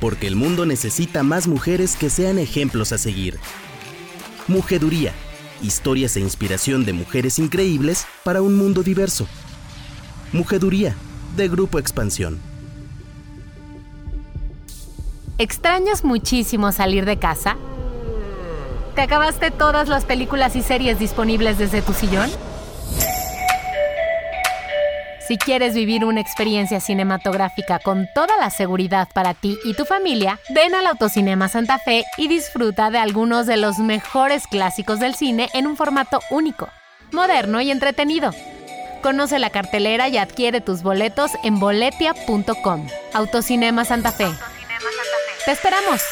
porque el mundo necesita más mujeres que sean ejemplos a seguir. Mujeduría, historias e inspiración de mujeres increíbles para un mundo diverso. Mujeduría, de Grupo Expansión. ¿Extrañas muchísimo salir de casa? ¿Te acabaste todas las películas y series disponibles desde tu sillón? Si quieres vivir una experiencia cinematográfica con toda la seguridad para ti y tu familia, ven al Autocinema Santa Fe y disfruta de algunos de los mejores clásicos del cine en un formato único, moderno y entretenido. Conoce la cartelera y adquiere tus boletos en boletia.com. Autocinema Santa Fe. ¡Te esperamos!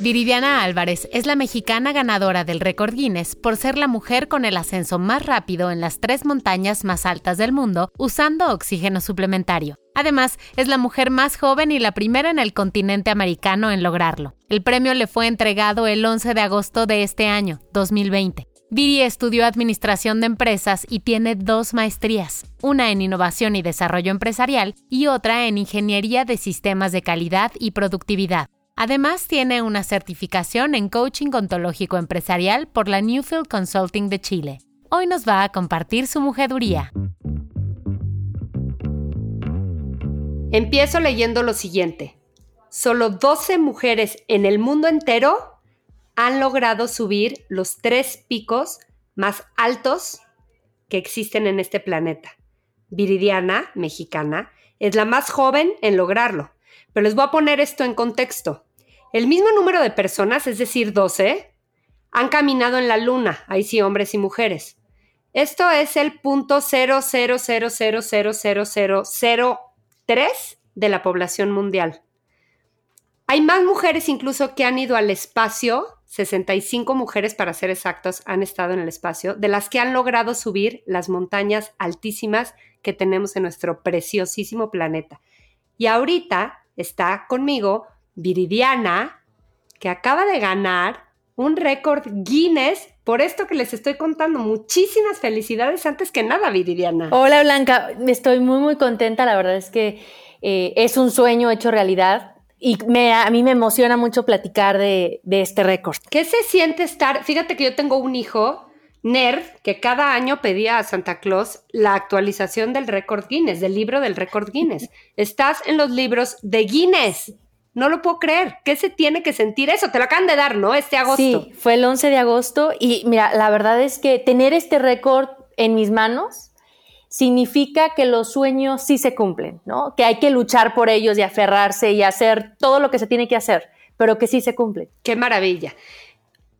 Viridiana Álvarez es la mexicana ganadora del récord Guinness por ser la mujer con el ascenso más rápido en las tres montañas más altas del mundo usando oxígeno suplementario. Además, es la mujer más joven y la primera en el continente americano en lograrlo. El premio le fue entregado el 11 de agosto de este año, 2020. Viri estudió Administración de Empresas y tiene dos maestrías, una en Innovación y Desarrollo Empresarial y otra en Ingeniería de Sistemas de Calidad y Productividad. Además, tiene una certificación en coaching ontológico empresarial por la Newfield Consulting de Chile. Hoy nos va a compartir su mujeduría. Empiezo leyendo lo siguiente. Solo 12 mujeres en el mundo entero han logrado subir los tres picos más altos que existen en este planeta. Viridiana, mexicana, es la más joven en lograrlo. Pero les voy a poner esto en contexto. El mismo número de personas, es decir, 12, han caminado en la luna, ahí sí hombres y mujeres. Esto es el punto 000000003 de la población mundial. Hay más mujeres incluso que han ido al espacio, 65 mujeres para ser exactos han estado en el espacio, de las que han logrado subir las montañas altísimas que tenemos en nuestro preciosísimo planeta. Y ahorita está conmigo Viridiana, que acaba de ganar un récord Guinness por esto que les estoy contando. Muchísimas felicidades antes que nada, Viridiana. Hola Blanca, estoy muy muy contenta, la verdad es que eh, es un sueño hecho realidad. Y me, a mí me emociona mucho platicar de, de este récord. ¿Qué se siente estar? Fíjate que yo tengo un hijo nerd que cada año pedía a Santa Claus la actualización del récord Guinness, del libro del récord Guinness. Estás en los libros de Guinness. No lo puedo creer. ¿Qué se tiene que sentir eso? Te lo acaban de dar, ¿no? Este agosto. Sí, fue el 11 de agosto y mira, la verdad es que tener este récord en mis manos significa que los sueños sí se cumplen, ¿no? Que hay que luchar por ellos y aferrarse y hacer todo lo que se tiene que hacer, pero que sí se cumplen. Qué maravilla.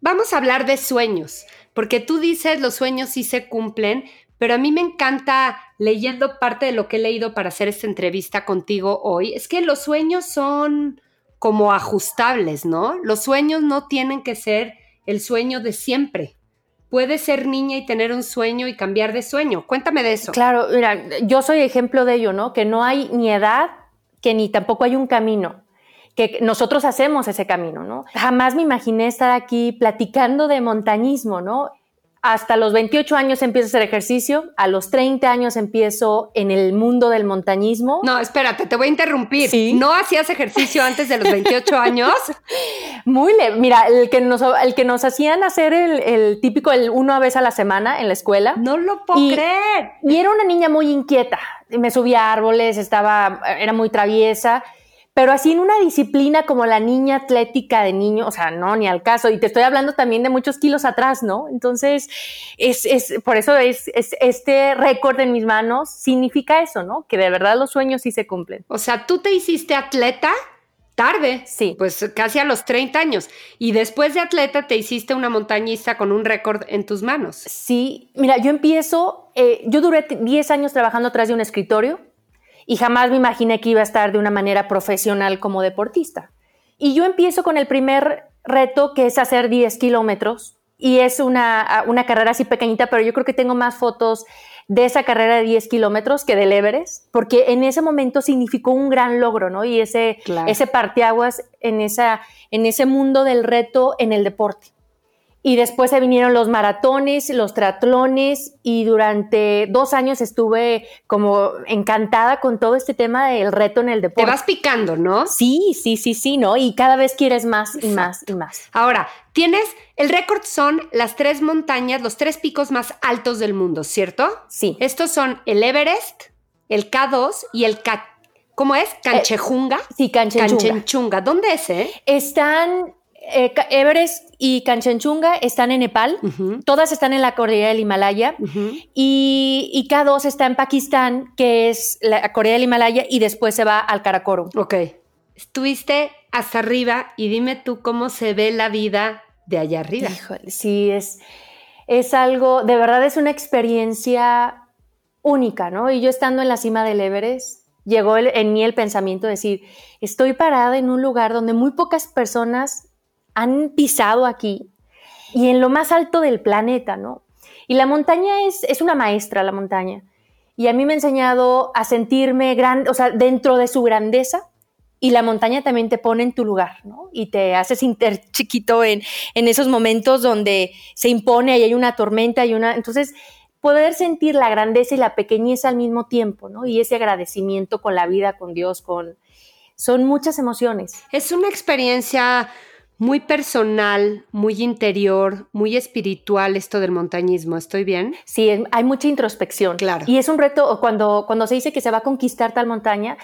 Vamos a hablar de sueños, porque tú dices los sueños sí se cumplen, pero a mí me encanta leyendo parte de lo que he leído para hacer esta entrevista contigo hoy, es que los sueños son como ajustables, ¿no? Los sueños no tienen que ser el sueño de siempre. Puedes ser niña y tener un sueño y cambiar de sueño. Cuéntame de eso. Claro, mira, yo soy ejemplo de ello, ¿no? Que no hay ni edad, que ni tampoco hay un camino que nosotros hacemos ese camino, ¿no? Jamás me imaginé estar aquí platicando de montañismo, ¿no? Hasta los 28 años empiezo a hacer ejercicio, a los 30 años empiezo en el mundo del montañismo. No, espérate, te voy a interrumpir. ¿No hacías ejercicio antes de los 28 años? Muy leve. Mira, el que nos, el que nos hacían hacer el, típico, el una vez a la semana en la escuela. No lo puedo creer. Y era una niña muy inquieta. Me subía a árboles, estaba, era muy traviesa pero así en una disciplina como la niña atlética de niño, o sea, no, ni al caso. Y te estoy hablando también de muchos kilos atrás, ¿no? Entonces, es, es por eso es, es este récord en mis manos significa eso, ¿no? Que de verdad los sueños sí se cumplen. O sea, tú te hiciste atleta tarde. Sí. Pues casi a los 30 años. Y después de atleta te hiciste una montañista con un récord en tus manos. Sí, mira, yo empiezo, eh, yo duré 10 años trabajando atrás de un escritorio y jamás me imaginé que iba a estar de una manera profesional como deportista. Y yo empiezo con el primer reto, que es hacer 10 kilómetros, y es una, una carrera así pequeñita, pero yo creo que tengo más fotos de esa carrera de 10 kilómetros que del Everest, porque en ese momento significó un gran logro, ¿no? Y ese, ese parteaguas en, esa, en ese mundo del reto en el deporte. Y después se vinieron los maratones, los triatlones y durante dos años estuve como encantada con todo este tema del reto en el deporte. Te vas picando, ¿no? Sí, sí, sí, sí, ¿no? Y cada vez quieres más y más y más. Ahora, tienes, el récord son las tres montañas, los tres picos más altos del mundo, ¿cierto? Sí. Estos son el Everest, el K2 y el K... ¿Cómo es? ¿Canchejunga? Eh, sí, Canchenchunga. Canchenchunga. ¿Dónde es, eh? Están eh, Everest y Kanchenjunga están en Nepal, todas están en la cordillera del Himalaya y, K2 está en Pakistán, que es la cordillera del Himalaya, y después se va al Karakorum. Ok. Estuviste hasta arriba y dime tú cómo se ve la vida de allá arriba. Híjole, sí, es, es algo, de verdad es una experiencia única, ¿no? Y yo estando en la cima del Everest, llegó en mí el pensamiento de decir, estoy parada en un lugar donde muy pocas personas han pisado aquí y en lo más alto del planeta, ¿no? Y la montaña es, es una maestra, la montaña. Y a mí me ha enseñado a sentirme grande, o sea, dentro de su grandeza. Y la montaña también te pone en tu lugar, ¿no? Y te haces inter chiquito en, en esos momentos donde se impone y hay una tormenta y una... Entonces, poder sentir la grandeza y la pequeñez al mismo tiempo, ¿no? Y ese agradecimiento con la vida, con Dios, con... Son muchas emociones. Es una experiencia muy personal, muy interior, muy espiritual esto del montañismo. ¿Estoy bien? Sí, hay mucha introspección. Claro. Y es un reto cuando, cuando se dice que se va a conquistar tal montaña,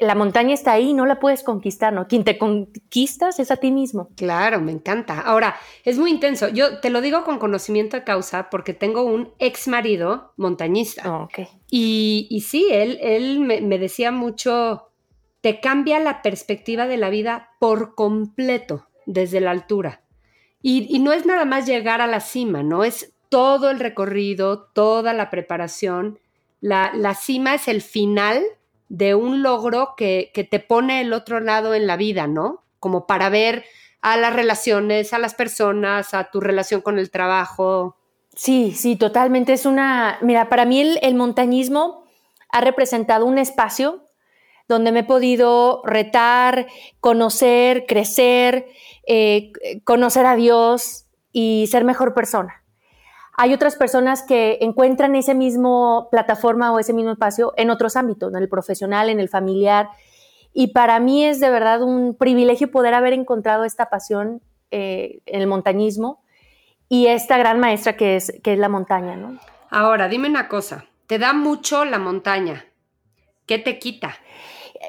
la montaña está ahí, no la puedes conquistar, ¿no? Quien te conquistas es a ti mismo. Claro, me encanta. Ahora, es muy intenso. Yo te lo digo con conocimiento de causa porque tengo un ex marido montañista. Oh, okay. y, y, sí, él, él me, me decía mucho, te cambia la perspectiva de la vida por completo desde la altura. Y, no es nada más llegar a la cima, ¿no? Es todo el recorrido, toda la preparación. La, la cima es el final de un logro que, que, te pone el otro lado en la vida, ¿no? Como para ver a las relaciones, a las personas, a tu relación con el trabajo. Sí, sí, totalmente. Es una, mira, para mí el, el montañismo ha representado un espacio donde me he podido retar, conocer, crecer, eh, conocer a Dios y ser mejor persona. Hay otras personas que encuentran ese mismo plataforma o ese mismo espacio en otros ámbitos, en el profesional, en el familiar. Y para mí es de verdad un privilegio poder haber encontrado esta pasión eh, en el montañismo y esta gran maestra que es, que es la montaña. ¿no? Ahora, dime una cosa, te da mucho la montaña. ¿Qué te quita?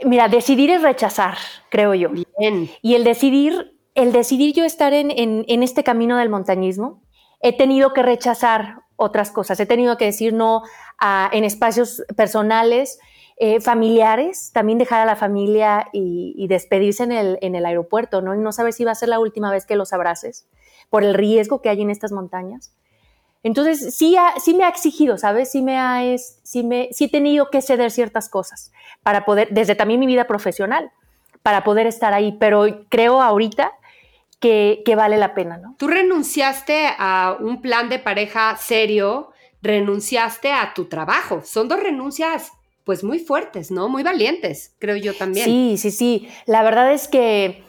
Mira, decidir es rechazar, creo yo. Bien. Y el decidir, el decidir yo estar en, en, este camino del montañismo, he tenido que rechazar otras cosas. He tenido que decir no a, en espacios personales, eh, familiares, también dejar a la familia y, despedirse en el, en el, aeropuerto, ¿no? Y no saber si va a ser la última vez que los abraces por el riesgo que hay en estas montañas. Entonces, sí, sí me ha exigido, ¿sabes? Sí me ha, es, sí me, sí he tenido que ceder ciertas cosas para poder, desde también mi vida profesional, para poder estar ahí, pero creo ahorita que, que vale la pena, ¿no? Tú renunciaste a un plan de pareja serio, renunciaste a tu trabajo, son dos renuncias pues muy fuertes, ¿no? Muy valientes, creo yo también. Sí, sí, sí. La verdad es que,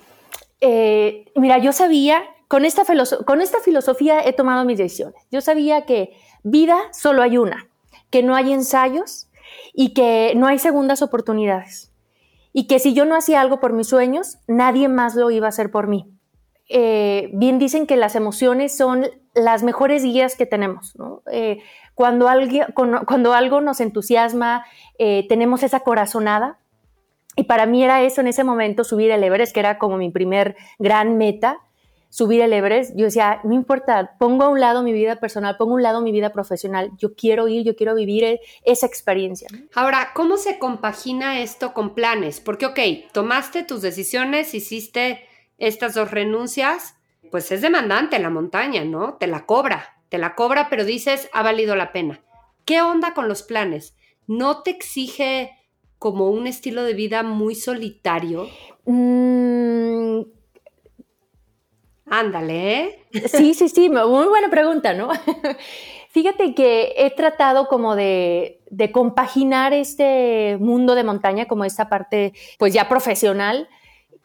eh, mira, yo sabía con esta, filosofía he tomado mis decisiones. Yo sabía que vida solo hay una, que no hay ensayos y que no hay segundas oportunidades. Y que si yo no hacía algo por mis sueños, nadie más lo iba a hacer por mí. Eh, bien dicen que las emociones son las mejores guías que tenemos. Eh, cuando, algo nos entusiasma, eh, tenemos esa corazonada. Y para mí era eso en ese momento, subir el Everest, que era como mi primer gran meta subir el Everest, yo decía, no importa, pongo a un lado mi vida personal, pongo a un lado mi vida profesional, yo quiero ir, yo quiero vivir e-, esa experiencia. Ahora, ¿cómo se compagina esto con planes? Porque, ok, tomaste tus decisiones, hiciste estas dos renuncias, pues es demandante la montaña, ¿no? Te la cobra, te la cobra, pero dices, ha valido la pena. ¿Qué onda con los planes? ¿No te exige como un estilo de vida muy solitario? Mm, Ándale. ¿eh? Sí, sí, sí, muy buena pregunta, ¿no? Fíjate que he tratado como de, compaginar este mundo de montaña como esta parte, pues ya profesional,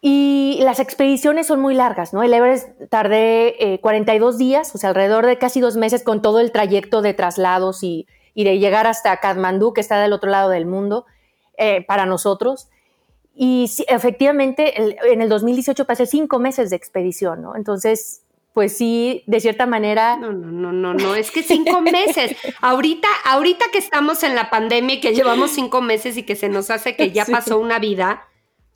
Y las expediciones son muy largas, ¿no? El Everest tardé 42 eh, días, o sea, alrededor de casi dos meses con todo el trayecto de traslados y, de llegar hasta Kathmandú, que está del otro lado del mundo, eh, para nosotros. Y efectivamente, en el 2018 pasé cinco meses de expedición, ¿no? Entonces, pues sí, de cierta manera. No, no, no, no, no, es que cinco meses. ahorita, ahorita que estamos en la pandemia y que llevamos cinco meses y que se nos hace que ya pasó una vida,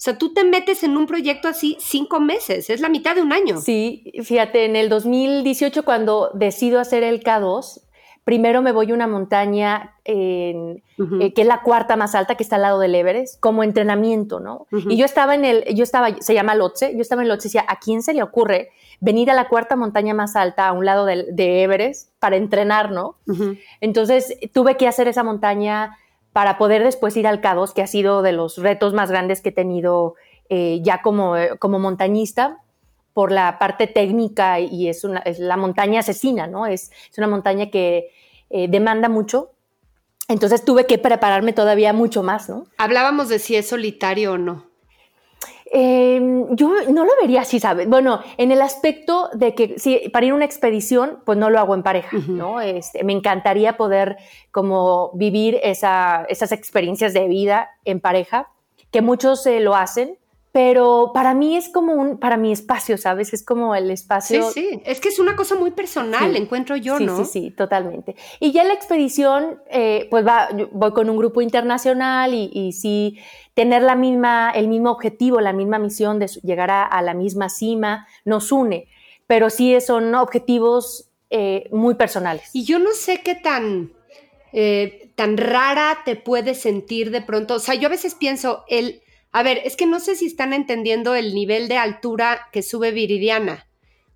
o sea, tú te metes en un proyecto así cinco meses, es la mitad de un año. Sí, fíjate, en el 2018 cuando decido hacer el K2, primero me voy a una montaña eh, que es la cuarta más alta, que está al lado del Everest, como entrenamiento, ¿no? Y yo estaba en el, yo estaba, se llama Lotse, yo estaba en Lotse y decía, ¿a quién se le ocurre venir a la cuarta montaña más alta, a un lado de, Everest, para entrenar, ¿no? Entonces tuve que hacer esa montaña para poder después ir al K2, que ha sido de los retos más grandes que he tenido eh, ya como, como montañista por la parte técnica y es, una, es la montaña asesina, ¿no? Es, es una montaña que eh, demanda mucho. Entonces tuve que prepararme todavía mucho más, ¿no? Hablábamos de si es solitario o no. Em, yo no lo vería así, ¿sabes? Bueno, en el aspecto de que si para ir a una expedición, pues no lo hago en pareja, ¿no? Este, me encantaría poder como vivir esa, esas experiencias de vida en pareja, que muchos eh, lo hacen, pero para mí es como un, para mi espacio, ¿sabes? Es como el espacio. Sí, sí, es que es una cosa muy personal, encuentro yo, ¿no? Sí, sí, totalmente. Y ya la expedición, eh, pues va, voy con un grupo internacional y, y, sí, tener la misma, el mismo objetivo, la misma misión de llegar a, la misma cima, nos une, pero sí son objetivos eh, muy personales. Y yo no sé qué tan, eh, tan rara te puedes sentir de pronto, o sea, yo a veces pienso, el a ver, es que no sé si están entendiendo el nivel de altura que sube Viridiana.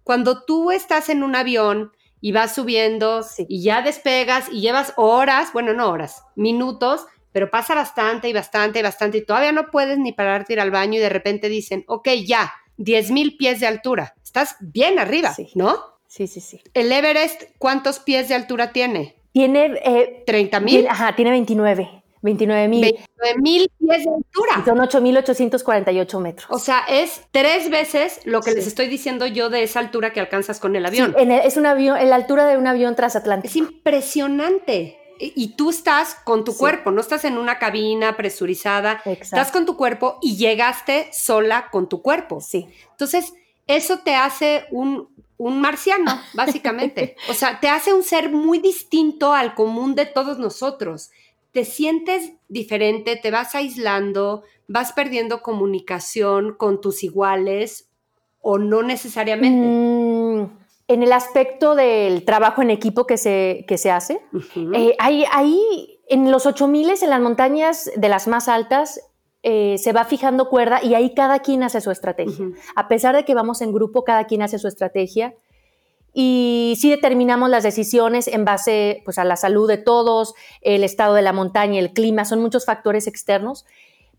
Cuando tú estás en un avión y vas subiendo y ya despegas y llevas horas, bueno, no horas, minutos, pero pasa bastante y bastante y bastante y todavía no puedes ni pararte ir al baño y de repente dicen, ok, ya, 10 mil pies de altura. Estás bien arriba, ¿no? Sí, sí, sí. El Everest, ¿cuántos pies de altura tiene? Tiene... Eh, 30 mil. Ajá, tiene 29. 29 mil. 29 mil pies de altura. Son 8.848 metros. O sea, es tres veces lo que les estoy diciendo yo de esa altura que alcanzas con el avión. es un avión, en la altura de un avión transatlántico. Es impresionante. Y tú estás con tu cuerpo, no estás en una cabina presurizada, estás con tu cuerpo y llegaste sola con tu cuerpo. Sí. Entonces, eso te hace un, un marciano, básicamente. o sea, te hace un ser muy distinto al común de todos nosotros te sientes diferente, te vas aislando, vas perdiendo comunicación con tus iguales o no necesariamente? Mm, en el aspecto del trabajo en equipo que se, que se hace, eh, ahí, en los 8000 en las montañas de las más altas, eh, se va fijando cuerda y ahí cada quien hace su estrategia. A pesar de que vamos en grupo, cada quien hace su estrategia y sí determinamos las decisiones en base pues, a la salud de todos, el estado de la montaña, el clima, son muchos factores externos,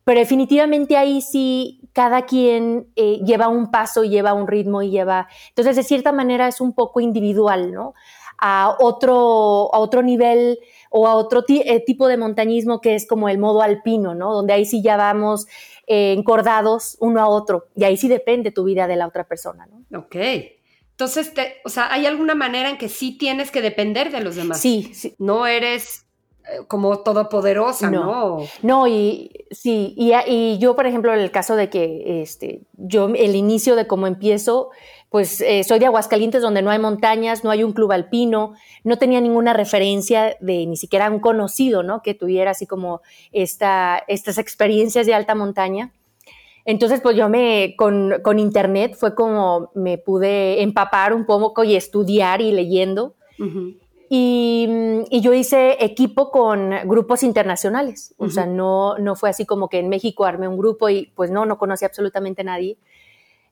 pero definitivamente ahí sí cada quien eh, lleva un paso lleva un ritmo y lleva, entonces de cierta manera es un poco individual, ¿no? A otro, a otro nivel o a otro eh, tipo de montañismo que es como el modo alpino, ¿no? Donde ahí sí ya vamos eh, encordados uno a otro y ahí sí depende tu vida de la otra persona, ¿no? Ok. Entonces, te, o sea, ¿hay alguna manera en que sí tienes que depender de los demás? Sí, sí. No eres eh, como todopoderosa, ¿no? No, y sí, y, yo, por ejemplo, en el caso de que este, yo, el inicio de cómo empiezo, pues eh, soy de Aguascalientes, donde no hay montañas, no hay un club alpino, no tenía ninguna referencia de ni siquiera un conocido, ¿no? Que tuviera así como esta, estas experiencias de alta montaña. Entonces, pues yo me, con, con, internet fue como me pude empapar un poco y estudiar y leyendo. y, y, yo hice equipo con grupos internacionales. O sea, no, no fue así como que en México armé un grupo y pues no, no conocí absolutamente a nadie.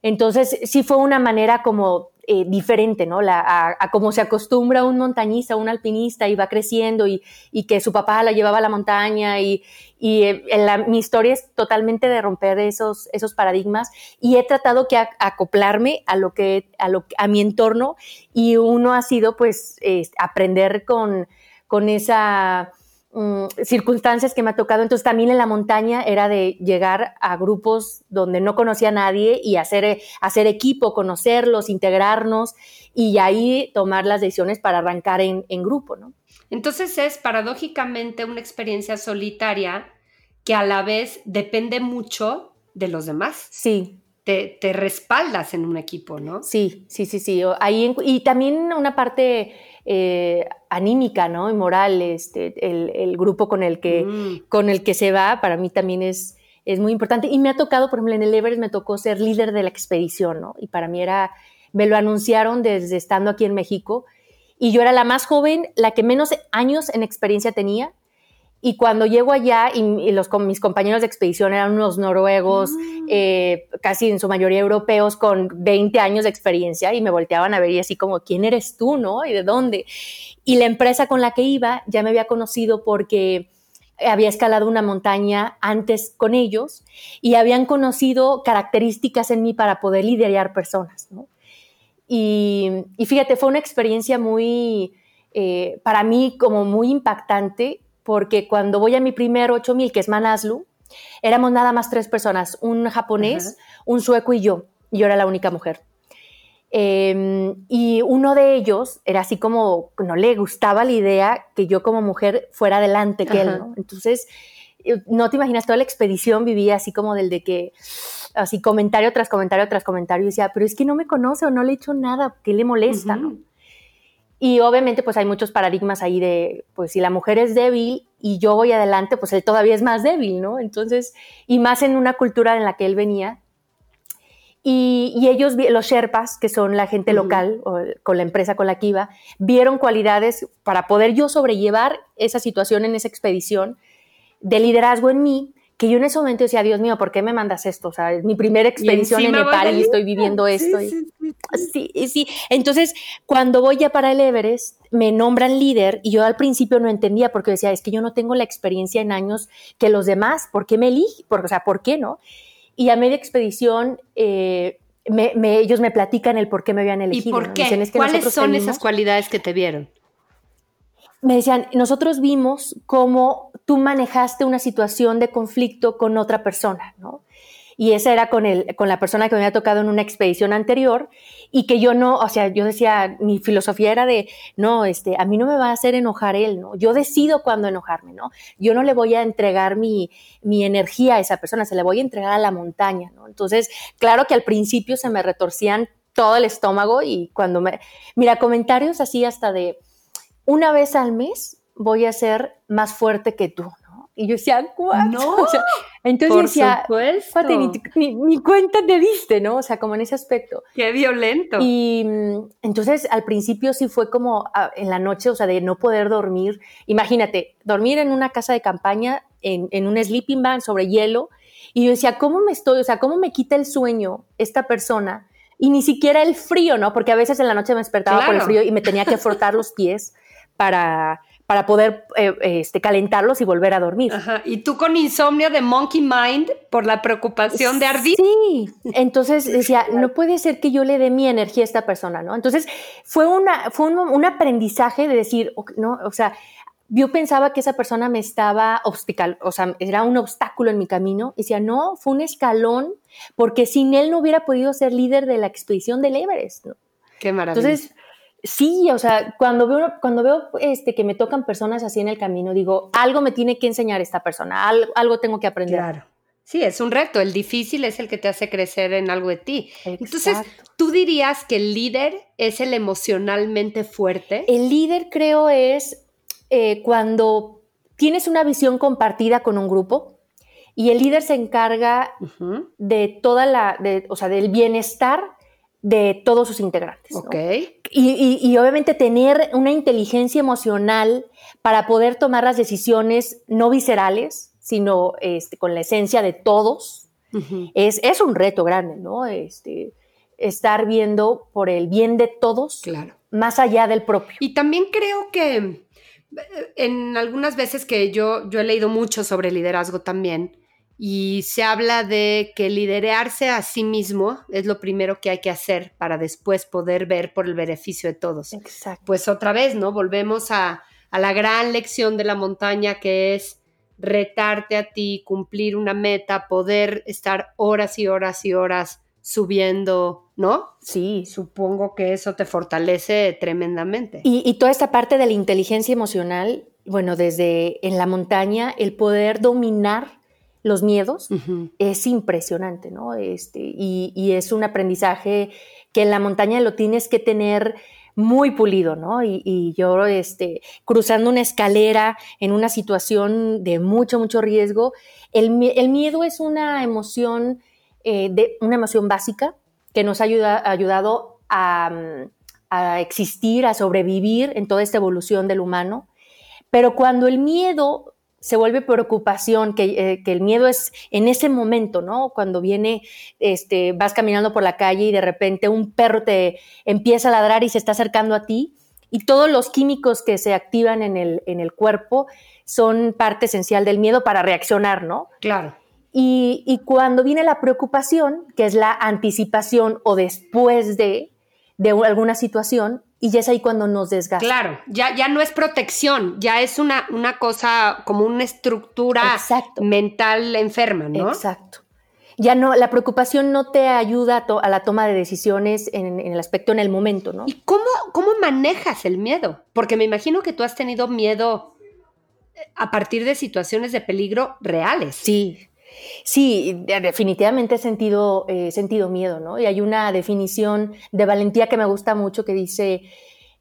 Entonces, sí fue una manera como eh, diferente, ¿no? La, a, cómo se acostumbra un montañista, un alpinista y va creciendo y, que su papá la llevaba a la montaña y, eh, mi historia es totalmente de romper esos, esos paradigmas y he tratado que acoplarme a lo que, a lo, a mi entorno y uno ha sido pues aprender con, con esa mm, circunstancias que me ha tocado. Entonces también en la montaña era de llegar a grupos donde no conocía a nadie y hacer, hacer equipo, conocerlos, integrarnos y ahí tomar las decisiones para arrancar en, en grupo, ¿no? Entonces es paradójicamente una experiencia solitaria que a la vez depende mucho de los demás. Sí. Te, te respaldas en un equipo, ¿no? Sí, sí, sí, sí. Ahí, y también una parte eh, anímica, ¿no? Y moral, este, el, grupo con el, que, mm. con el que se va, para mí también es, es muy importante. Y me ha tocado, por ejemplo, en el Everest me tocó ser líder de la expedición, ¿no? Y para mí era, me lo anunciaron desde estando aquí en México. Y yo era la más joven, la que menos años en experiencia tenía y cuando llego allá, y, los, mis compañeros de expedición eran unos noruegos, mm. eh, casi en su mayoría europeos, con 20 años de experiencia, y me volteaban a ver y así como, ¿quién eres tú, no? ¿Y de dónde? Y la empresa con la que iba ya me había conocido porque había escalado una montaña antes con ellos y habían conocido características en mí para poder liderar personas, ¿no? Y, fíjate, fue una experiencia muy, eh, para mí como muy impactante porque cuando voy a mi primer 8000, que es Manaslu, éramos nada más tres personas, un japonés, un sueco y yo, y yo era la única mujer. Em, y uno de ellos era así como, no le gustaba la idea que yo como mujer fuera adelante que él, ¿no? Entonces, eh, no te imaginas, toda la expedición vivía así como del de que, así comentario tras comentario tras comentario, y decía, pero es que no me conoce o no le he hecho nada, ¿qué le molesta, no? Y obviamente pues hay muchos paradigmas ahí de, pues si la mujer es débil y yo voy adelante, pues él todavía es más débil, ¿no? Entonces, y más en una cultura en la que él venía. Y, ellos, los Sherpas, que son la gente local, o, con la empresa con la que iba, vieron cualidades para poder yo sobrellevar esa situación en esa expedición de liderazgo en mí que yo en ese momento decía, Dios mío, ¿por qué me mandas esto? O sea, es mi primera expedición en Nepal y estoy viviendo esto. Sí, sí, sí, Entonces, cuando voy ya para el Everest, me nombran líder y yo al principio no entendía porque decía, es que yo no tengo la experiencia en años que los demás, ¿por qué me eligen? O sea, ¿por qué no? Y a media expedición, eh, ellos me platican el por qué me habían elegido. ¿Y por qué? ¿Cuáles son esas cualidades que te vieron? Me decían, nosotros vimos cómo tú manejaste una situación de conflicto con otra persona, ¿no? Y esa era con, el, con la persona que me había tocado en una expedición anterior y que yo no, o sea, yo decía, mi filosofía era de, no, este, a mí no me va a hacer enojar él, ¿no? Yo decido cuándo enojarme, ¿no? Yo no le voy a entregar mi, mi energía a esa persona, se le voy a entregar a la montaña, ¿no? Entonces, claro que al principio se me retorcían todo el estómago y cuando me, mira, comentarios así hasta de, una vez al mes voy a ser más fuerte que tú, ¿no? Y yo decía, ¿cuál? No, entonces por decía, supuesto. Ni, ni, cuenta te diste, ¿no? O sea, como en ese aspecto. Qué violento. Y mm, entonces al principio sí fue como ah, en la noche, o sea, de no poder dormir. Imagínate, dormir en una casa de campaña, en, en un sleeping bag sobre hielo. Y yo decía, ¿cómo me estoy? O sea, ¿cómo me quita el sueño esta persona? Y ni siquiera el frío, ¿no? Porque a veces en la noche me despertaba por el frío y me tenía que frotar los pies para, para poder eh, este, calentarlos y volver a dormir. Ajá. Y tú con insomnio de monkey mind por la preocupación de ardir. Sí, entonces decía, no puede ser que yo le dé mi energía a esta persona, ¿no? Entonces fue, una, fue un, aprendizaje de decir, ¿no? O sea, yo pensaba que esa persona me estaba obstacle, o sea, era un obstáculo en mi camino. Y decía, no, fue un escalón, porque sin él no hubiera podido ser líder de la expedición del Everest, ¿no? Qué maravilla. Entonces, Sí, o sea, cuando veo, cuando veo este, que me tocan personas así en el camino, digo, algo me tiene que enseñar esta persona, algo, tengo que aprender. Claro. Sí, es un reto. El difícil es el que te hace crecer en algo de ti. Entonces, ¿tú dirías que el líder es el emocionalmente fuerte? El líder creo es eh, cuando tienes una visión compartida con un grupo y el líder se encarga de toda la, o sea, del bienestar de todos sus integrantes. Ok. Y, obviamente tener una inteligencia emocional para poder tomar las decisiones no viscerales, sino este, con la esencia de todos, es, es, un reto grande, ¿no? Este, estar viendo por el bien de todos, claro. más allá del propio. Y también creo que eh, en algunas veces que yo, yo he leído mucho sobre liderazgo también, y se habla de que liderarse a sí mismo es lo primero que hay que hacer para después poder ver por el beneficio de todos. Exacto. Pues otra vez, ¿no? Volvemos a, a la gran lección de la montaña que es retarte a ti, cumplir una meta, poder estar horas y horas y horas subiendo, ¿no? Sí. Supongo que eso te fortalece tremendamente. Y, toda esta parte de la inteligencia emocional, bueno, desde en la montaña, el poder dominar los miedos es impresionante, ¿no? Este, y, y, es un aprendizaje que en la montaña lo tienes que tener muy pulido, ¿no? Y, yo, este, cruzando una escalera en una situación de mucho, mucho riesgo, el, miedo es una emoción, eh, de, una emoción básica que nos ha ayudado a, a existir, a sobrevivir en toda esta evolución del humano. Pero cuando el miedo se vuelve preocupación, eh, que, el miedo es en ese momento, ¿no? Cuando viene, este, vas caminando por la calle y de repente un perro te empieza a ladrar y se está acercando a ti y todos los químicos que se activan en el, en el cuerpo son parte esencial del miedo para reaccionar, ¿no? Claro. Y, y cuando viene la preocupación, que es la anticipación o después de, de alguna situación, y ya es ahí cuando nos desgasta. Claro, ya, ya no es protección, ya es una, una cosa como una estructura mental enferma, ¿no? Exacto. Ya no, la preocupación no te ayuda a, la toma de decisiones en, el aspecto en el momento, ¿no? ¿Y cómo, cómo manejas el miedo? Porque me imagino que tú has tenido miedo eh, a partir de situaciones de peligro reales. Sí, Sí, definitivamente he sentido, eh, sentido miedo, ¿no? Y hay una definición de valentía que me gusta mucho que dice,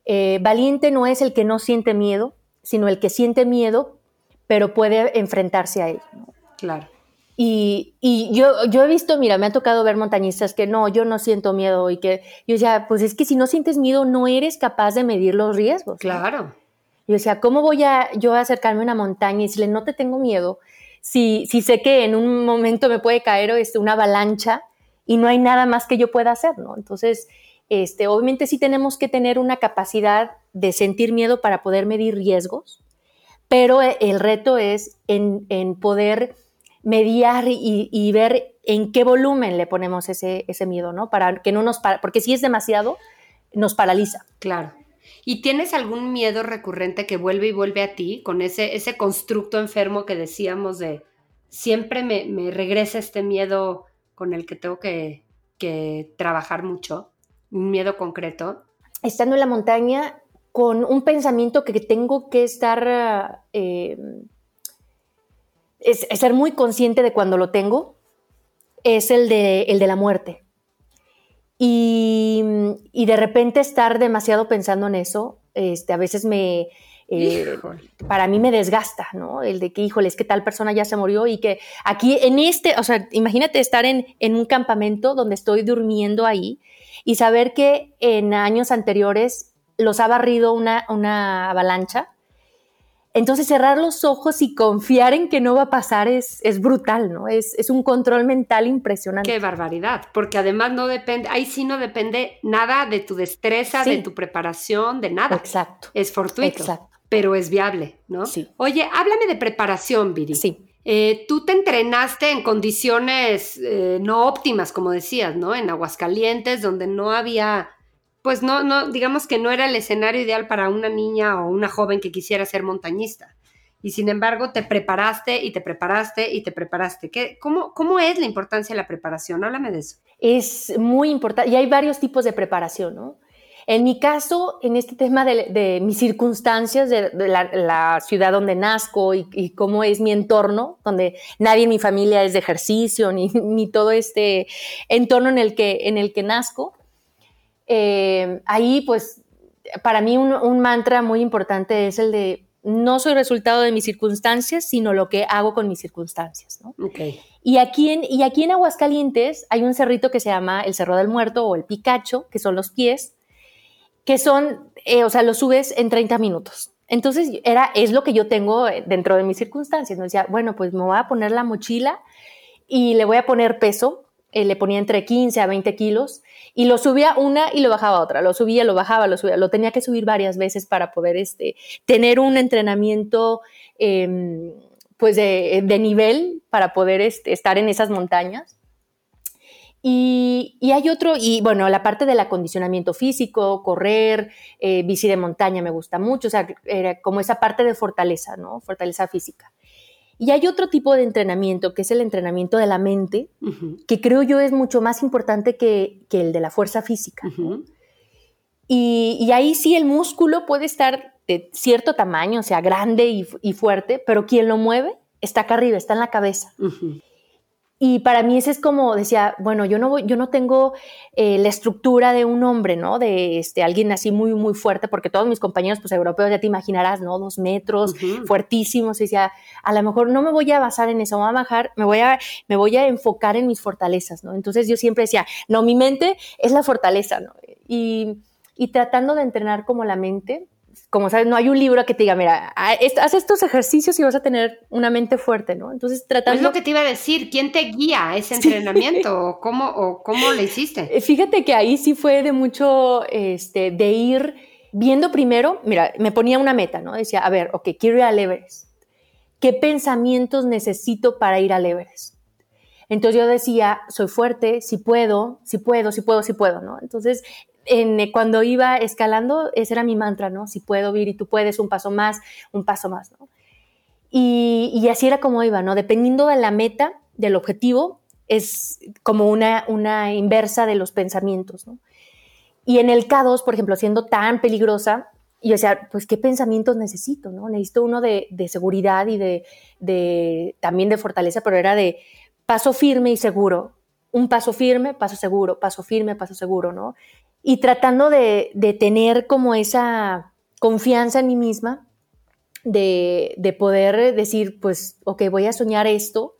eh, valiente no es el que no siente miedo, sino el que siente miedo, pero puede enfrentarse a él. Claro. Y, y, yo, yo he visto, mira, me ha tocado ver montañistas que no, yo no siento miedo y que yo decía, pues es que si no sientes miedo no eres capaz de medir los riesgos. Claro. Yo decía, ¿cómo voy a yo a acercarme a una montaña y decirle, no te tengo miedo? Si, si sé que en un momento me puede caer este, una avalancha y no hay nada más que yo pueda hacer, ¿no? Entonces, este, obviamente sí tenemos que tener una capacidad de sentir miedo para poder medir riesgos, pero el reto es en, poder mediar y, ver en qué volumen le ponemos ese, ese miedo, ¿no? Para que no nos, porque si es demasiado, nos paraliza. Claro. ¿Y tienes algún miedo recurrente que vuelve y vuelve a ti con ese, ese constructo enfermo que decíamos de siempre me, regresa este miedo con el que tengo que, trabajar mucho? ¿Un miedo concreto? Estando en la montaña con un pensamiento que tengo que estar, eh, es, ser muy consciente de cuando lo tengo, es el de, el de la muerte. Y, de repente estar demasiado pensando en eso, este, a veces me, eh, para mí me desgasta, ¿no? El de que, híjole, es que tal persona ya se murió y que aquí en este, o sea, imagínate estar en, en un campamento donde estoy durmiendo ahí y saber que en años anteriores los ha barrido una, una avalancha entonces cerrar los ojos y confiar en que no va a pasar es, es brutal, ¿no? Es, es, un control mental impresionante. Qué barbaridad, porque además no depende, ahí sí no depende nada de tu destreza, de tu preparación, de nada. Exacto. Es fortuito, Exacto. pero es viable, ¿no? Sí. Oye, háblame de preparación, Viri. Sí. Eh, tú te entrenaste en condiciones eh, no óptimas, como decías, ¿no? En Aguascalientes, donde no había pues no, no, digamos que no era el escenario ideal para una niña o una joven que quisiera ser montañista. Y sin embargo, te preparaste y te preparaste y te preparaste. ¿Qué, cómo, ¿Cómo es la importancia de la preparación? Háblame de eso. Es muy importante. Y hay varios tipos de preparación, ¿no? En mi caso, en este tema de, mis circunstancias, de, la, ciudad donde nazco y, cómo es mi entorno, donde nadie en mi familia es de ejercicio, ni, ni todo este entorno en el que, en el que nazco, eh, ahí pues para mí un, mantra muy importante es el de no soy resultado de mis circunstancias, sino lo que hago con mis circunstancias. Y, aquí en, y aquí en Aguascalientes hay un cerrito que se llama el Cerro del Muerto o el Picacho, que son los pies, que son, eh, o sea, los subes en 30 minutos. Entonces, era, es lo que yo tengo dentro de mis circunstancias. ¿no? Decía, bueno, pues me voy a poner la mochila y le voy a poner peso. Eh, le ponía entre 15 a 20 kilos y lo subía una y lo bajaba otra, lo subía, lo bajaba, lo subía, lo tenía que subir varias veces para poder este, tener un entrenamiento em, pues de, nivel para poder este, estar en esas montañas. Y, hay otro, y bueno, la parte del acondicionamiento físico, correr, eh, bici de montaña me gusta mucho, o sea, era como esa parte de fortaleza, ¿no? Fortaleza física. Y hay otro tipo de entrenamiento, que es el entrenamiento de la mente, que creo yo es mucho más importante que, el de la fuerza física. y, ahí sí el músculo puede estar de cierto tamaño, o sea, grande y, fuerte, pero quien lo mueve está acá arriba, está en la cabeza. Y para mí ese es como, decía, bueno, yo no, yo no tengo eh, la estructura de un hombre, ¿no? De este, alguien así muy, muy fuerte, porque todos mis compañeros, pues europeos, ya te imaginarás, ¿no? Dos metros, fuertísimos. Y decía, a lo mejor no me voy a basar en eso, voy a bajar, me voy a, me voy a enfocar en mis fortalezas, ¿no? Entonces yo siempre decía, no, mi mente es la fortaleza, ¿no? Y, y tratando de entrenar como la mente, como sabes, no hay un libro que te diga, mira, haz estos ejercicios y vas a tener una mente fuerte, ¿no? Entonces, tratando... Es lo que te iba a decir, ¿quién te guía a ese entrenamiento? ¿O cómo, o cómo le hiciste? Eh, fíjate que ahí sí fue de mucho, este, de ir viendo primero, mira, me ponía una meta, ¿no? Decía, a ver, ok, quiero ir al Everest. ¿Qué pensamientos necesito para ir al Everest? Entonces yo decía, soy fuerte, si puedo, si puedo, si puedo, si puedo, ¿no? Entonces eh, cuando iba escalando, ese era mi mantra, ¿no? Si puedo vivir y tú puedes, un paso más, un paso más, ¿no? Y, así era como iba, ¿no? Dependiendo de la meta, del objetivo, es como una, inversa de los pensamientos, ¿no? Y en el K2, por ejemplo, siendo tan peligrosa, yo decía, pues, ¿qué pensamientos necesito, no? Necesito uno de, seguridad y de, de, también de fortaleza, pero era de paso firme y seguro. Un paso firme, paso seguro, paso firme, paso seguro, ¿no? y tratando de, tener como esa confianza en mí misma, de, poder decir, pues, ok, voy a soñar esto.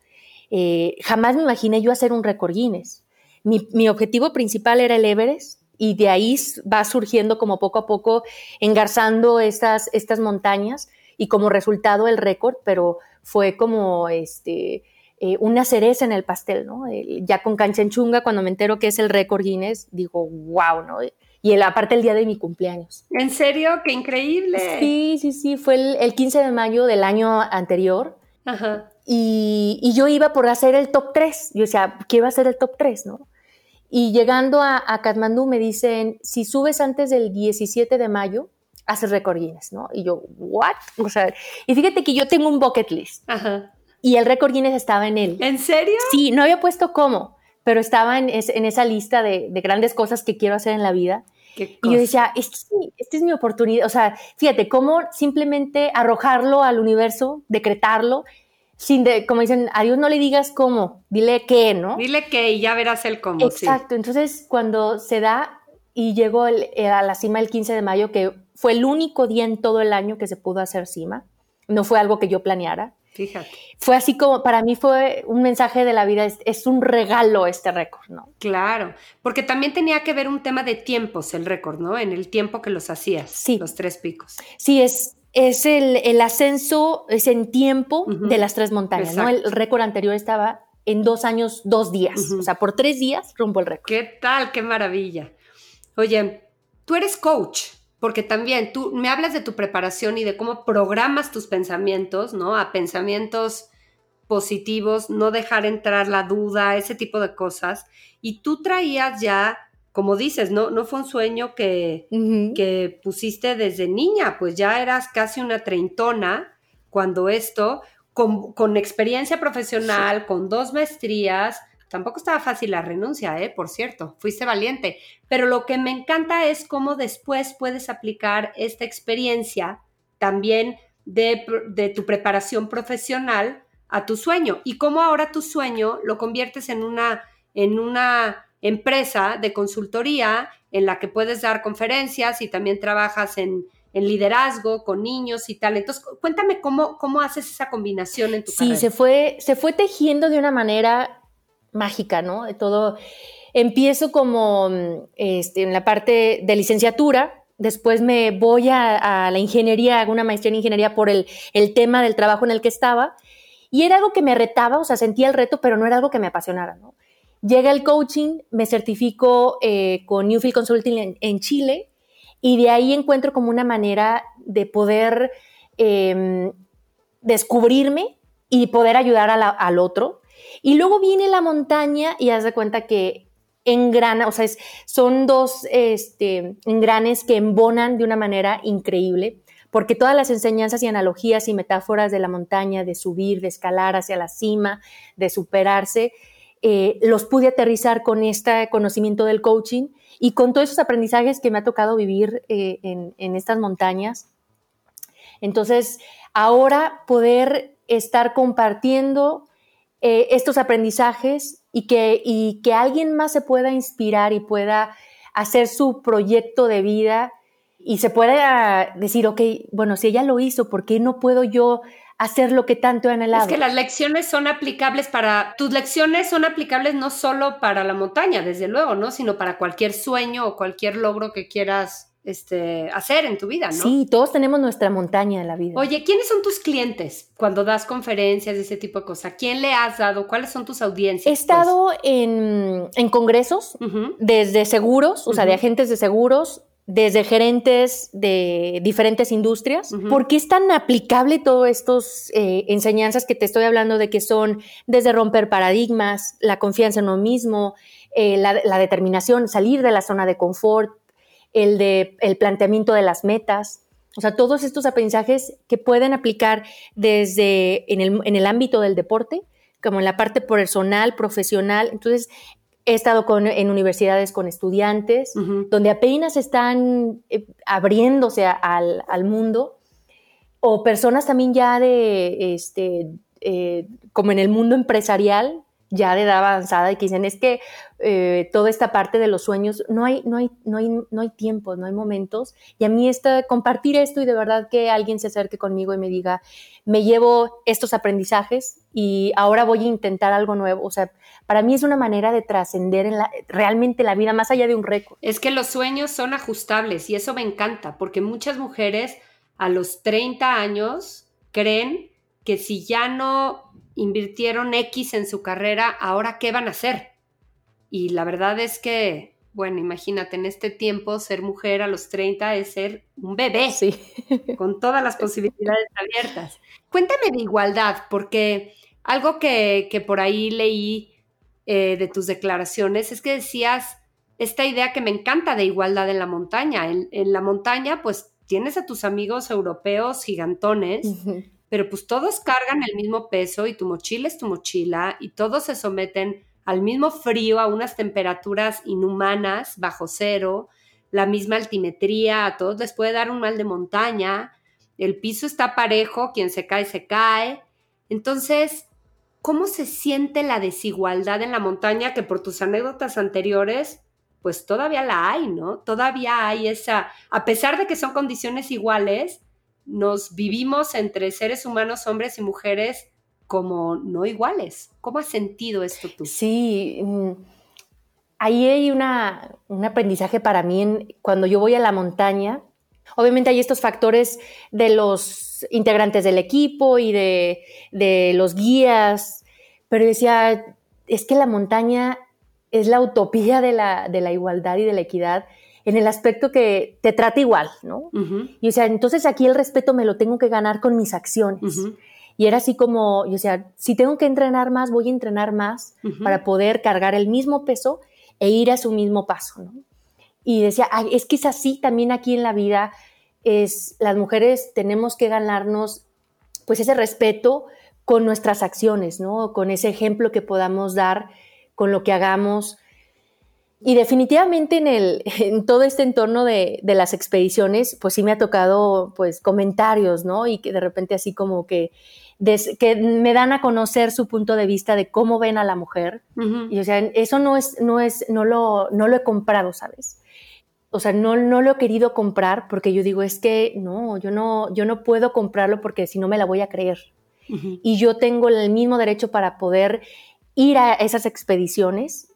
Eh, jamás me imaginé yo hacer un récord Guinness. Mi, objetivo principal era el Everest y de ahí va surgiendo como poco a poco, engarzando estas, estas montañas y como resultado el récord, pero fue como este, eh, una cereza en el pastel, ¿no? ya con Canchenchunga, cuando me entero que es el récord Guinness, digo, wow, ¿no? Y el, aparte el día de mi cumpleaños. ¿En serio? ¡Qué increíble! Sí, sí, sí, fue el, 15 de mayo del año anterior. Ajá. Y, yo iba por hacer el top 3. Yo decía, ¿qué iba a ser el top 3, no? Y llegando a, a Kathmandú me dicen, si subes antes del 17 de mayo, haces récord Guinness, ¿no? Y yo, ¿what? O sea, y fíjate que yo tengo un bucket list. Ajá y el récord Guinness estaba en él. ¿En serio? Sí, no había puesto cómo, pero estaba en, esa lista de, grandes cosas que quiero hacer en la vida. y yo decía, esta es, mi, oportunidad. O sea, fíjate, cómo simplemente arrojarlo al universo, decretarlo, sin de, como dicen, a Dios no le digas cómo, dile qué, ¿no? Dile qué y ya verás el cómo. Exacto, entonces cuando se da y llegó eh, a la cima el 15 de mayo, que fue el único día en todo el año que se pudo hacer cima, no fue algo que yo planeara. Fíjate. Fue así como, para mí fue un mensaje de la vida, es, un regalo este récord, ¿no? Claro, porque también tenía que ver un tema de tiempos el récord, ¿no? En el tiempo que los hacías, sí. los tres picos. Sí, es, es el, ascenso, es en tiempo de las tres montañas, ¿no? El récord anterior estaba en dos años, dos días, o sea, por tres días rompo el récord. ¿Qué tal? ¡Qué maravilla! Oye, tú eres coach, porque también tú me hablas de tu preparación y de cómo programas tus pensamientos, ¿no? A pensamientos positivos, no dejar entrar la duda, ese tipo de cosas. Y tú traías ya, como dices, no, no fue un sueño que, que pusiste desde niña, pues ya eras casi una treintona cuando esto, con, con experiencia profesional, con dos maestrías, Tampoco estaba fácil la renuncia, ¿eh? Por cierto, fuiste valiente. Pero lo que me encanta es cómo después puedes aplicar esta experiencia también de, tu preparación profesional a tu sueño y cómo ahora tu sueño lo conviertes en una, en una empresa de consultoría en la que puedes dar conferencias y también trabajas en, liderazgo con niños y tal. Entonces, cuéntame cómo, cómo haces esa combinación en tu sí, se fue, se fue tejiendo de una manera mágica, ¿no? De todo. Empiezo como este, en la parte de licenciatura, después me voy a, la ingeniería, hago una maestría en ingeniería por el, tema del trabajo en el que estaba, y era algo que me retaba, o sea, sentía el reto, pero no era algo que me apasionara, ¿no? Llega el coaching, me certifico eh, con Newfield Consulting en, Chile, y de ahí encuentro como una manera de poder em, descubrirme y poder ayudar al otro y luego viene la montaña y haz de cuenta que engrana, o sea, son dos este, engranes que embonan de una manera increíble, porque todas las enseñanzas y analogías y metáforas de la montaña, de subir, de escalar hacia la cima, de superarse, eh, los pude aterrizar con este conocimiento del coaching y con todos esos aprendizajes que me ha tocado vivir eh, en, estas montañas. Entonces, ahora poder estar compartiendo eh, estos aprendizajes y que, y que alguien más se pueda inspirar y pueda hacer su proyecto de vida y se pueda decir, ok, bueno, si ella lo hizo, ¿por qué no puedo yo hacer lo que tanto he anhelado? Es que las lecciones son aplicables para, tus lecciones son aplicables no solo para la montaña, desde luego, ¿no? Sino para cualquier sueño o cualquier logro que quieras este, hacer en tu vida, ¿no? Sí, todos tenemos nuestra montaña en la vida. Oye, ¿quiénes son tus clientes cuando das conferencias de ese tipo de cosas? ¿Quién le has dado? ¿Cuáles son tus audiencias? He estado en, congresos, desde seguros, o sea, de agentes de seguros, desde gerentes de diferentes industrias. ¿Por qué es tan aplicable todas estas eh, enseñanzas que te estoy hablando de que son desde romper paradigmas, la confianza en uno mismo, eh, la determinación, salir de la zona de confort, el de el planteamiento de las metas, o sea, todos estos aprendizajes que pueden aplicar desde en el, en el ámbito del deporte, como en la parte personal, profesional. Entonces, he estado con, en universidades con estudiantes, donde apenas están eh, abriéndose al, al, mundo, o personas también ya de, este, eh, como en el mundo empresarial, ya de edad avanzada y que dicen es que eh, toda esta parte de los sueños no hay no hay no hay no hay tiempos no hay momentos y a mí está compartir esto y de verdad que alguien se acerque conmigo y me diga me llevo estos aprendizajes y ahora voy a intentar algo nuevo o sea para mí es una manera de trascender realmente la vida más allá de un récord. Es que los sueños son ajustables y eso me encanta porque muchas mujeres a los 30 años creen que si ya no invirtieron X en su carrera, ahora qué van a hacer. Y la verdad es que, bueno, imagínate, en este tiempo ser mujer a los 30 es ser un bebé, sí. con todas las posibilidades abiertas. Cuéntame de igualdad, porque algo que, por ahí leí eh, de tus declaraciones es que decías esta idea que me encanta de igualdad en la montaña. En, la montaña, pues tienes a tus amigos europeos gigantones pero pues todos cargan el mismo peso y tu mochila es tu mochila y todos se someten al mismo frío, a unas temperaturas inhumanas, bajo cero, la misma altimetría, a todos les puede dar un mal de montaña, el piso está parejo, quien se cae, se cae. Entonces, ¿cómo se siente la desigualdad en la montaña que por tus anécdotas anteriores, pues todavía la hay, ¿no? Todavía hay esa, a pesar de que son condiciones iguales, nos vivimos entre seres humanos, hombres y mujeres, como no iguales. ¿Cómo has sentido esto tú? Sí, mm, ahí hay una, un aprendizaje para mí cuando yo voy a la montaña. Obviamente hay estos factores de los integrantes del equipo y de, de los guías, pero decía, es que la montaña es la utopía de la, de la igualdad y de la equidad en el aspecto que te trata igual, ¿no? Y o sea, entonces aquí el respeto me lo tengo que ganar con mis acciones. Y era así como, yo sea, si tengo que entrenar más, voy a entrenar más para poder cargar el mismo peso e ir a su mismo paso, ¿no? Y decía, es que es así también aquí en la vida, es, las mujeres tenemos que ganarnos pues ese respeto con nuestras acciones, ¿no? Con ese ejemplo que podamos dar, con lo que hagamos, y definitivamente en, el, en todo este entorno de, de, las expediciones, pues sí me ha tocado pues comentarios, ¿no? Y que de repente así como que, que me dan a conocer su punto de vista de cómo ven a la mujer. Y o sea, eso no es, no es, no lo, no lo he comprado, ¿sabes? O sea, no, no lo he querido comprar porque yo digo, es que no, yo no, yo no puedo comprarlo porque si no me la voy a creer. Y yo tengo el mismo derecho para poder ir a esas expediciones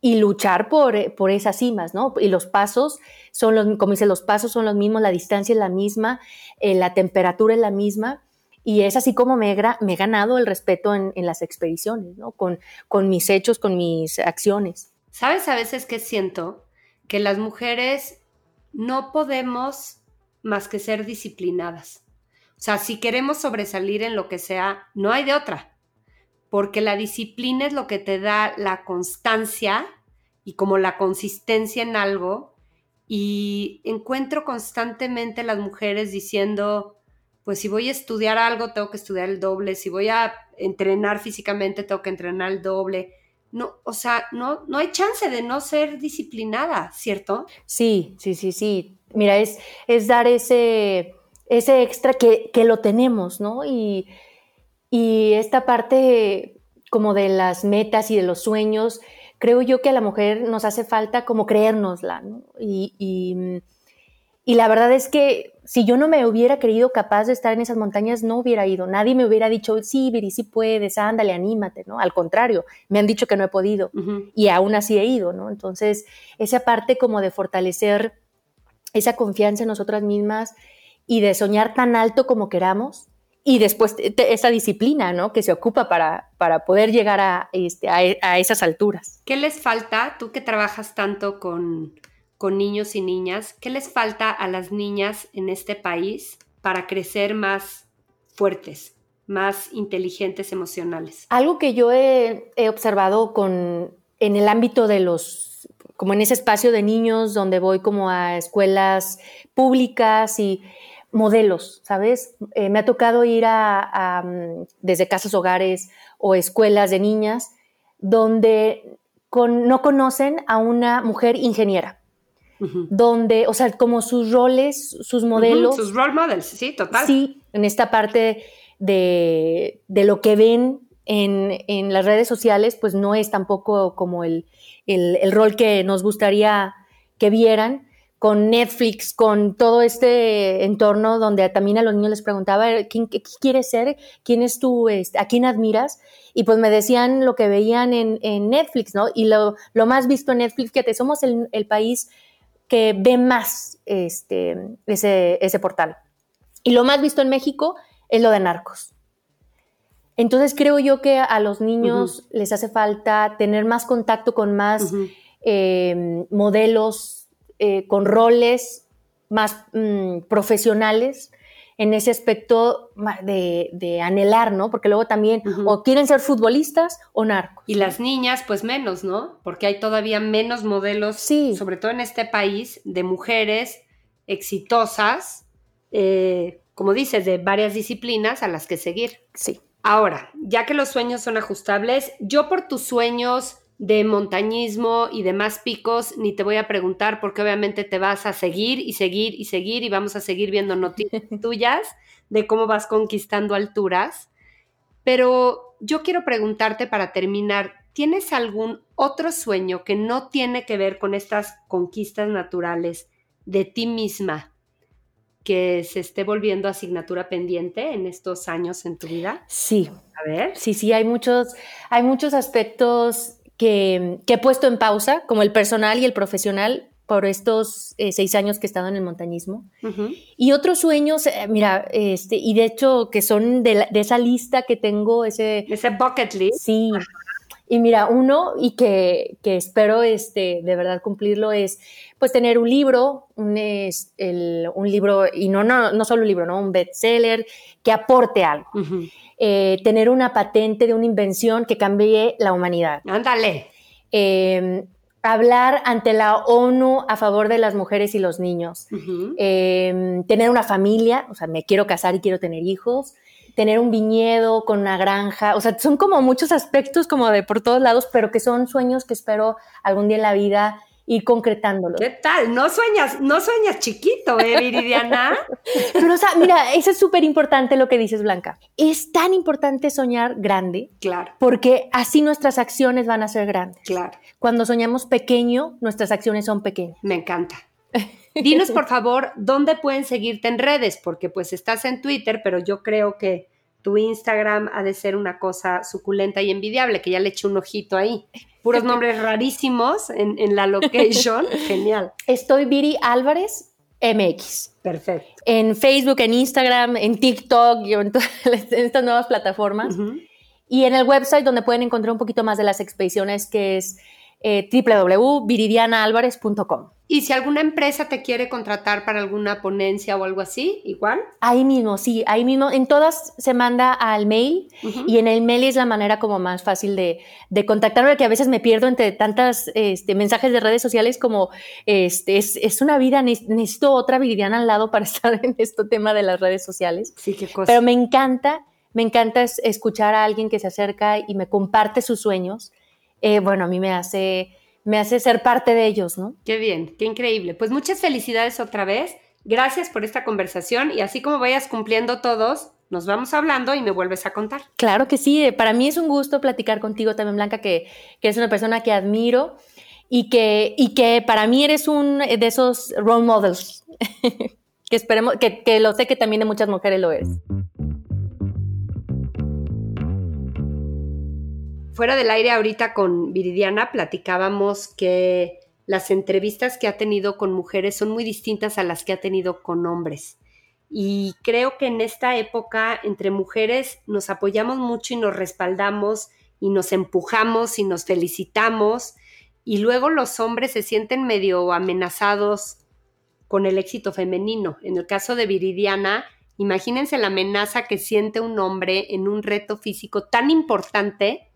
y luchar por, eh, por esas cimas, ¿no? Y los pasos son los, como dice, los pasos son los mismos, la distancia es la misma, eh, la temperatura es la misma. Y es así como me, me he ganado el respeto en, en, las expediciones, ¿no? Con, con mis hechos, con mis acciones. ¿Sabes a veces que siento? Que las mujeres no podemos más que ser disciplinadas. O sea, si queremos sobresalir en lo que sea, no hay de otra porque la disciplina es lo que te da la constancia y como la consistencia en algo y encuentro constantemente las mujeres diciendo, pues si voy a estudiar algo, tengo que estudiar el doble, si voy a entrenar físicamente, tengo que entrenar el doble. No, o sea, no, no hay chance de no ser disciplinada, ¿cierto? Sí, sí, sí, sí. Mira, es, es dar ese, ese extra que, que lo tenemos, ¿no? Y, y esta parte como de las metas y de los sueños, creo yo que a la mujer nos hace falta como creérnosla, ¿no? Y, y, la verdad es que si yo no me hubiera creído capaz de estar en esas montañas, no hubiera ido. Nadie me hubiera dicho, sí, Viri, sí puedes, ándale, anímate, ¿no? Al contrario, me han dicho que no he podido y aún así he ido, ¿no? Entonces, esa parte como de fortalecer esa confianza en nosotras mismas y de soñar tan alto como queramos, y después esa disciplina, ¿no? Que se ocupa para, para poder llegar a, este, a, esas alturas. ¿Qué les falta, tú que trabajas tanto con, con niños y niñas, qué les falta a las niñas en este país para crecer más fuertes, más inteligentes emocionales? Algo que yo he, he observado con, en el ámbito de los, como en ese espacio de niños donde voy como a escuelas públicas y modelos, ¿sabes? Eh, me ha tocado ir a, mm, desde casas hogares o escuelas de niñas donde no conocen a una mujer ingeniera. Donde, o sea, como sus roles, sus modelos. sus role models, sí, total. Sí, en esta parte de, lo que ven en, las redes sociales, pues no es tampoco como el, el rol que nos gustaría que vieran con Netflix, con todo este entorno donde también a los niños les preguntaba, ¿quién, qué, quieres ser? ¿Quién es tú? Este, ¿A quién admiras? Y pues me decían lo que veían en, Netflix, ¿no? Y lo, más visto en Netflix, que somos el, país que ve más este, ese, ese portal. Y lo más visto en México es lo de narcos. Entonces creo yo que a los niños les hace falta tener más contacto con más eh, modelos eh, con roles más mm, profesionales en ese aspecto de, anhelar, ¿no? Porque luego también o quieren ser futbolistas o narcos. Y las niñas, pues menos, ¿no? Porque hay todavía menos modelos, sí. sobre todo en este país, de mujeres exitosas, eh, como dices, de varias disciplinas a las que seguir. Sí. Ahora, ya que los sueños son ajustables, yo por tus sueños de montañismo y demás picos, ni te voy a preguntar porque obviamente te vas a seguir y seguir y seguir y vamos a seguir viendo noticias tuyas de cómo vas conquistando alturas. Pero yo quiero preguntarte para terminar, ¿tienes algún otro sueño que no tiene que ver con estas conquistas naturales de ti misma que se esté volviendo asignatura pendiente en estos años en tu vida? Sí. A ver. Sí, sí, hay muchos, hay muchos aspectos que, he puesto en pausa, como el personal y el profesional, por estos eh, seis años que he estado en el montañismo. Y otros sueños, eh, mira, este, y de hecho que son de, esa lista que tengo, ese... Ese bucket list. Sí. Y mira, uno, y que, que, espero este, de verdad cumplirlo, es pues tener un libro, un, un libro, y no, no, no solo un libro, ¿no? Un bestseller que aporte algo. Eh, tener una patente de una invención que cambie la humanidad. Ándale. Em, hablar ante la ONU a favor de las mujeres y los niños. Em, tener una familia, o sea, me quiero casar y quiero tener hijos. Tener un viñedo con una granja, o sea, son como muchos aspectos como de por todos lados, pero que son sueños que espero algún día en la vida ir concretándolo. ¿Qué tal? No sueñas, no sueñas chiquito, ¿eh, Viridiana? Pero, o sea, mira, eso es súper importante lo que dices, Blanca. Es tan importante soñar grande. Claro. Porque así nuestras acciones van a ser grandes. Claro. Cuando soñamos pequeño, nuestras acciones son pequeñas. Me encanta. Dinos, por favor, dónde pueden seguirte en redes, porque pues estás en Twitter, pero yo creo que tu Instagram ha de ser una cosa suculenta y envidiable, que ya le eché un ojito ahí. Puros nombres rarísimos en, la location. Genial. Estoy Viri Álvarez MX. Perfecto. En Facebook, en Instagram, en TikTok, en, estas nuevas plataformas. Y en el website donde pueden encontrar un poquito más de las expediciones, que es eh, www.viridianaalvarez.com. Y si alguna empresa te quiere contratar para alguna ponencia o algo así, igual. Ahí mismo, sí, ahí mismo. En todas se manda al mail y en el mail es la manera como más fácil de, de contactarme, que a veces me pierdo entre tantas este, mensajes de redes sociales como este, es, una vida, necesito otra Viridiana al lado para estar en este tema de las redes sociales. Sí, qué cosa. Pero me encanta, me encanta escuchar a alguien que se acerca y me comparte sus sueños. Eh, bueno, a mí me hace me hace ser parte de ellos, ¿no? Qué bien, qué increíble. Pues muchas felicidades otra vez. Gracias por esta conversación y así como vayas cumpliendo todos, nos vamos hablando y me vuelves a contar. Claro que sí, para mí es un gusto platicar contigo también, Blanca, que, que eres una persona que admiro y que, y que para mí eres un de esos role models, que esperemos, que, que lo sé que también de muchas mujeres lo eres. Fuera del aire ahorita con Viridiana platicábamos que las entrevistas que ha tenido con mujeres son muy distintas a las que ha tenido con hombres. Y creo que en esta época entre mujeres nos apoyamos mucho y nos respaldamos y nos empujamos y nos felicitamos y luego los hombres se sienten medio amenazados con el éxito femenino. En el caso de Viridiana, imagínense la amenaza que siente un hombre en un reto físico tan importante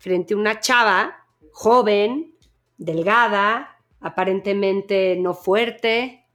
frente a una chava joven, delgada, aparentemente no fuerte.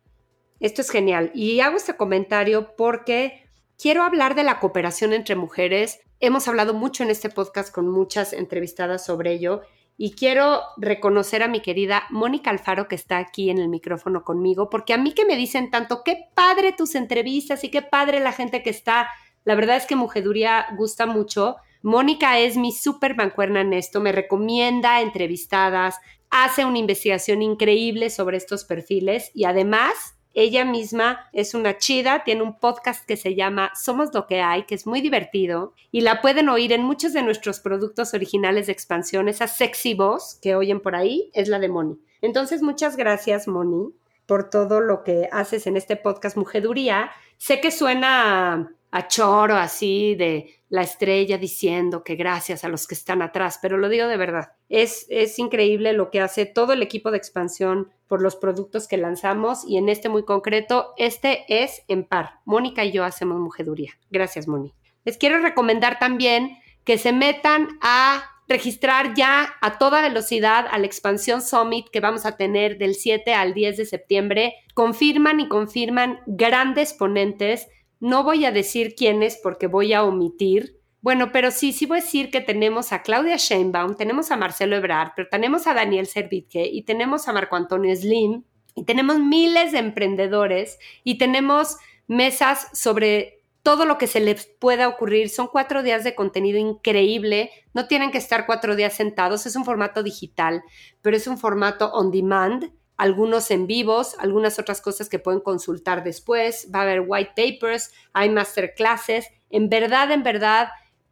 Esto es genial. Y hago este comentario porque quiero hablar de la cooperación entre mujeres. Hemos hablado mucho en este podcast con muchas entrevistadas sobre ello. Y quiero reconocer a mi querida Mónica Alfaro que está aquí en el micrófono conmigo, porque a mí que me dicen tanto, qué padre tus entrevistas y qué padre la gente que está. La verdad es que Mujeduría gusta mucho Mónica es mi súper mancuerna en esto, me recomienda entrevistadas, hace una investigación increíble sobre estos perfiles y además ella misma es una chida, tiene un podcast que se llama Somos lo que hay, que es muy divertido y la pueden oír en muchos de nuestros productos originales de expansión. Esa sexy voz que oyen por ahí es la de Moni. Entonces, muchas gracias, Moni, por todo lo que haces en este podcast Mujeduría. Sé que suena a choro así de la estrella diciendo que gracias a los que están atrás, pero lo digo de verdad. Es, es increíble lo que hace todo el equipo de expansión por los productos que lanzamos y en este muy concreto, este es en par. Mónica y yo hacemos mujeduría. Gracias, Moni. Les quiero recomendar también que se metan a registrar ya a toda velocidad a la expansión Summit que vamos a tener del 7 al 10 de septiembre. Confirman y confirman grandes ponentes no voy a decir quiénes porque voy a omitir. Bueno, pero sí, sí voy a decir que tenemos a Claudia Sheinbaum, tenemos a Marcelo Ebrard, pero tenemos a Daniel Servitje y tenemos a Marco Antonio Slim y tenemos miles de emprendedores y tenemos mesas sobre todo lo que se les pueda ocurrir. Son cuatro días de contenido increíble. No tienen que estar cuatro días sentados. Es un formato digital, pero es un formato on demand algunos en vivos, algunas otras cosas que pueden consultar después, va a haber white papers, hay masterclasses. En verdad, en verdad,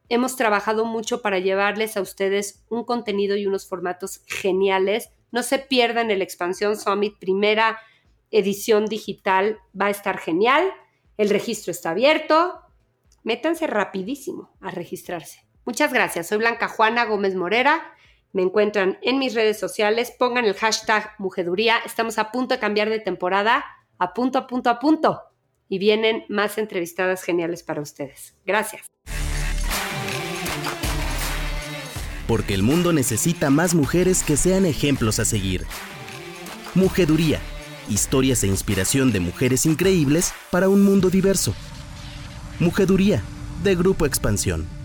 hemos trabajado mucho para llevarles a ustedes un contenido y unos formatos geniales. No se pierdan el Expansión Summit, primera edición digital, va a estar genial. El registro está abierto. Métanse rapidísimo a registrarse. Muchas gracias. Soy Blanca Juana Gómez Morera me encuentran en mis redes sociales, pongan el hashtag Mujeduría, estamos a punto de cambiar de temporada, a punto, a punto, a punto. Y vienen más entrevistadas geniales para ustedes. Gracias. Porque el mundo necesita más mujeres que sean ejemplos a seguir. Mujeduría, historias e inspiración de mujeres increíbles para un mundo diverso. Mujeduría, de Grupo Expansión.